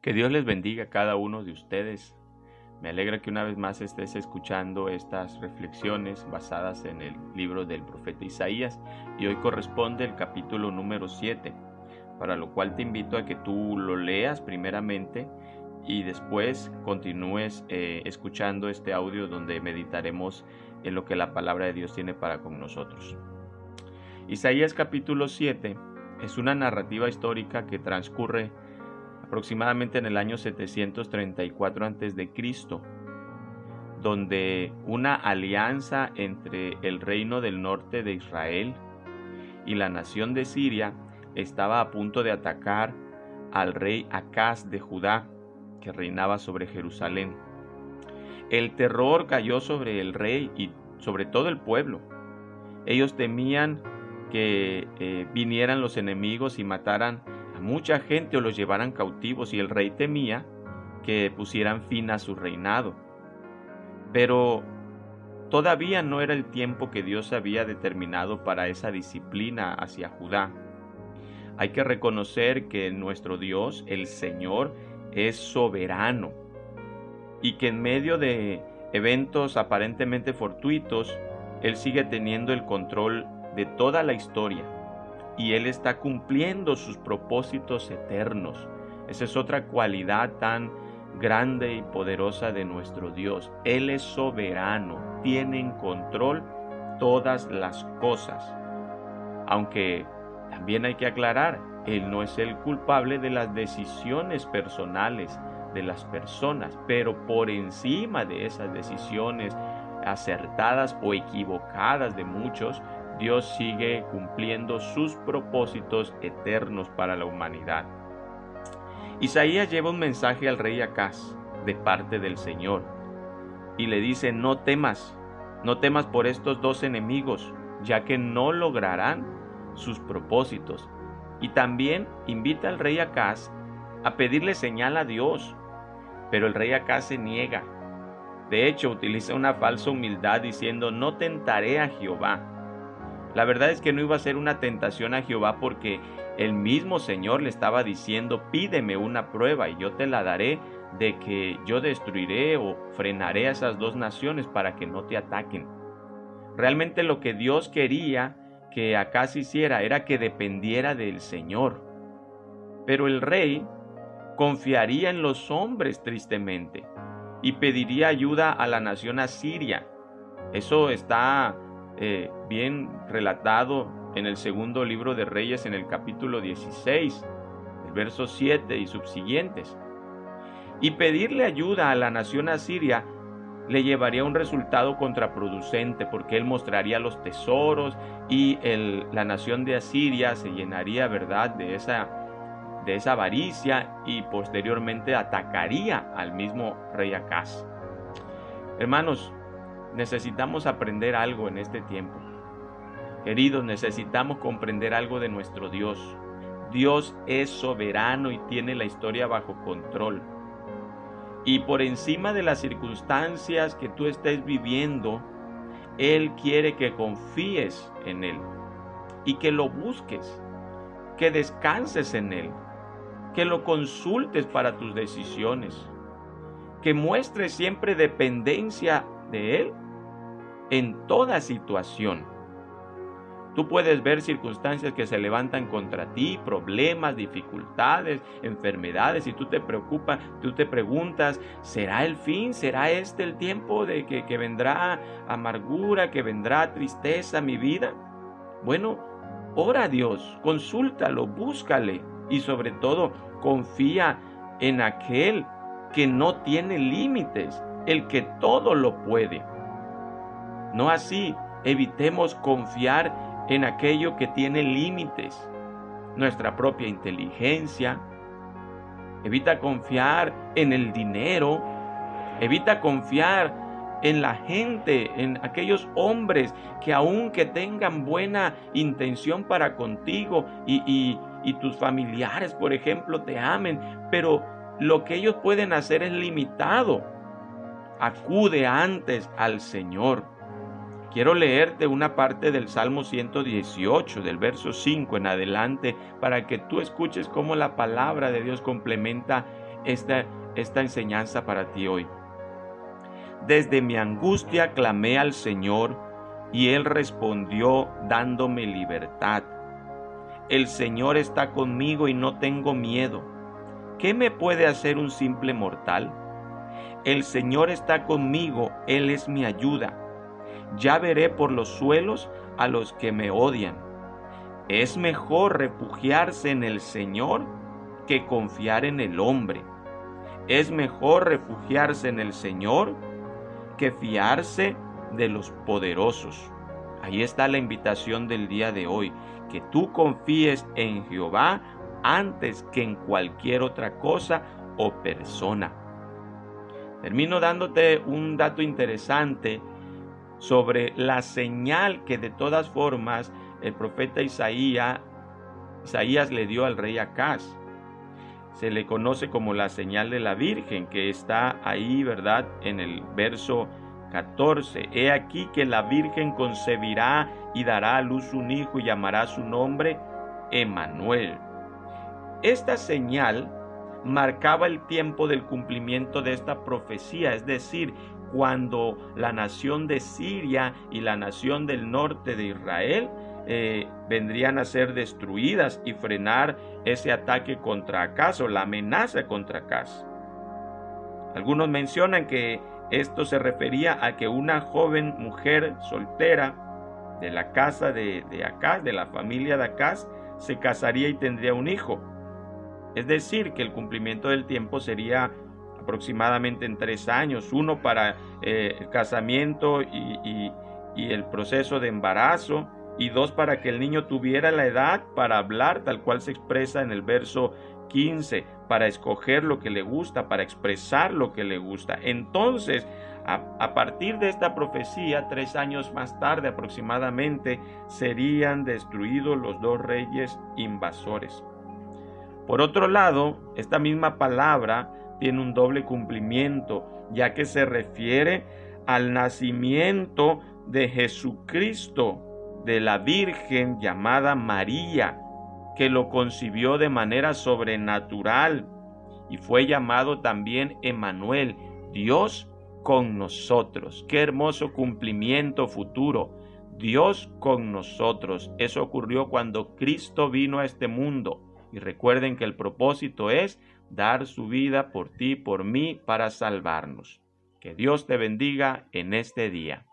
Que Dios les bendiga a cada uno de ustedes. Me alegra que una vez más estés escuchando estas reflexiones basadas en el libro del profeta Isaías y hoy corresponde el capítulo número 7, para lo cual te invito a que tú lo leas primeramente y después continúes eh, escuchando este audio donde meditaremos en lo que la palabra de Dios tiene para con nosotros. Isaías capítulo 7 es una narrativa histórica que transcurre aproximadamente en el año 734 a.C., donde una alianza entre el reino del norte de Israel y la nación de Siria estaba a punto de atacar al rey Acaz de Judá, que reinaba sobre Jerusalén. El terror cayó sobre el rey y sobre todo el pueblo. Ellos temían que eh, vinieran los enemigos y mataran mucha gente o los llevaran cautivos y el rey temía que pusieran fin a su reinado. Pero todavía no era el tiempo que Dios había determinado para esa disciplina hacia Judá. Hay que reconocer que nuestro Dios, el Señor, es soberano y que en medio de eventos aparentemente fortuitos, Él sigue teniendo el control de toda la historia y Él está cumpliendo sus propósitos eternos. Esa es otra cualidad tan grande y poderosa de nuestro Dios. Él es soberano, tiene en control todas las cosas. Aunque también hay que aclarar, Él no es el culpable de las decisiones personales de las personas, pero por encima de esas decisiones acertadas o equivocadas de muchos, Dios sigue cumpliendo sus propósitos eternos para la humanidad. Isaías lleva un mensaje al rey Acaz de parte del Señor y le dice, no temas, no temas por estos dos enemigos, ya que no lograrán sus propósitos. Y también invita al rey Acaz a pedirle señal a Dios, pero el rey Acaz se niega. De hecho, utiliza una falsa humildad diciendo, no tentaré a Jehová. La verdad es que no iba a ser una tentación a Jehová porque el mismo Señor le estaba diciendo, pídeme una prueba y yo te la daré de que yo destruiré o frenaré a esas dos naciones para que no te ataquen. Realmente lo que Dios quería que se hiciera era que dependiera del Señor. Pero el rey confiaría en los hombres tristemente y pediría ayuda a la nación asiria. Eso está eh, bien relatado en el segundo libro de Reyes en el capítulo 16, el verso 7 y subsiguientes. Y pedirle ayuda a la nación asiria le llevaría un resultado contraproducente porque él mostraría los tesoros y la nación de Asiria se llenaría, ¿verdad?, de esa, de esa avaricia y posteriormente atacaría al mismo rey Acaz. Hermanos, necesitamos aprender algo en este tiempo. Queridos, necesitamos comprender algo de nuestro Dios. Dios es soberano y tiene la historia bajo control. Y por encima de las circunstancias que tú estés viviendo, Él quiere que confíes en Él y que lo busques, que descanses en Él, que lo consultes para tus decisiones, que muestres siempre dependencia de Él en toda situación. Tú puedes ver circunstancias que se levantan contra ti, problemas, dificultades, enfermedades, y tú te preocupas, tú te preguntas, ¿será el fin? ¿Será este el tiempo de que, vendrá amargura, que vendrá tristeza a mi vida? Bueno, ora a Dios, consúltalo, búscale y sobre todo confía en aquel que no tiene límites, el que todo lo puede. No así, evitemos confiar en aquello que tiene límites, nuestra propia inteligencia. Evita confiar en el dinero. Evita confiar en la gente, en aquellos hombres que aunque tengan buena intención para contigo y, y, y tus familiares, por ejemplo, te amen, pero lo que ellos pueden hacer es limitado. Acude antes al Señor. Quiero leerte una parte del Salmo 118, del verso 5 en adelante, para que tú escuches cómo la palabra de Dios complementa esta, esta enseñanza para ti hoy. Desde mi angustia clamé al Señor y Él respondió dándome libertad. El Señor está conmigo y no tengo miedo. ¿Qué me puede hacer un simple mortal? El Señor está conmigo, Él es mi ayuda. Ya veré por los suelos a los que me odian. Es mejor refugiarse en el Señor que confiar en el hombre. Es mejor refugiarse en el Señor que fiarse de los poderosos. Ahí está la invitación del día de hoy, que tú confíes en Jehová antes que en cualquier otra cosa o persona. Termino dándote un dato interesante sobre la señal que de todas formas el profeta Isaías, Isaías le dio al rey Acaz. Se le conoce como la señal de la Virgen, que está ahí, ¿verdad? En el verso 14. He aquí que la Virgen concebirá y dará a luz un hijo y llamará su nombre Emanuel. Esta señal marcaba el tiempo del cumplimiento de esta profecía, es decir, cuando la nación de Siria y la nación del norte de Israel eh, vendrían a ser destruidas y frenar ese ataque contra Acaz o la amenaza contra Acaz. Algunos mencionan que esto se refería a que una joven mujer soltera de la casa de, de Acaz, de la familia de Acaz, se casaría y tendría un hijo. Es decir, que el cumplimiento del tiempo sería aproximadamente en tres años, uno para eh, el casamiento y, el proceso de embarazo, y dos para que el niño tuviera la edad para hablar tal cual se expresa en el verso 15, para escoger lo que le gusta, para expresar lo que le gusta. Entonces, a, partir de esta profecía, tres años más tarde aproximadamente, serían destruidos los dos reyes invasores. Por otro lado, esta misma palabra tiene un doble cumplimiento, ya que se refiere al nacimiento de Jesucristo, de la Virgen llamada María, que lo concibió de manera sobrenatural y fue llamado también Emanuel, Dios con nosotros. Qué hermoso cumplimiento futuro. Dios con nosotros. Eso ocurrió cuando Cristo vino a este mundo. Y recuerden que el propósito es dar su vida por ti, por mí, para salvarnos. Que Dios te bendiga en este día.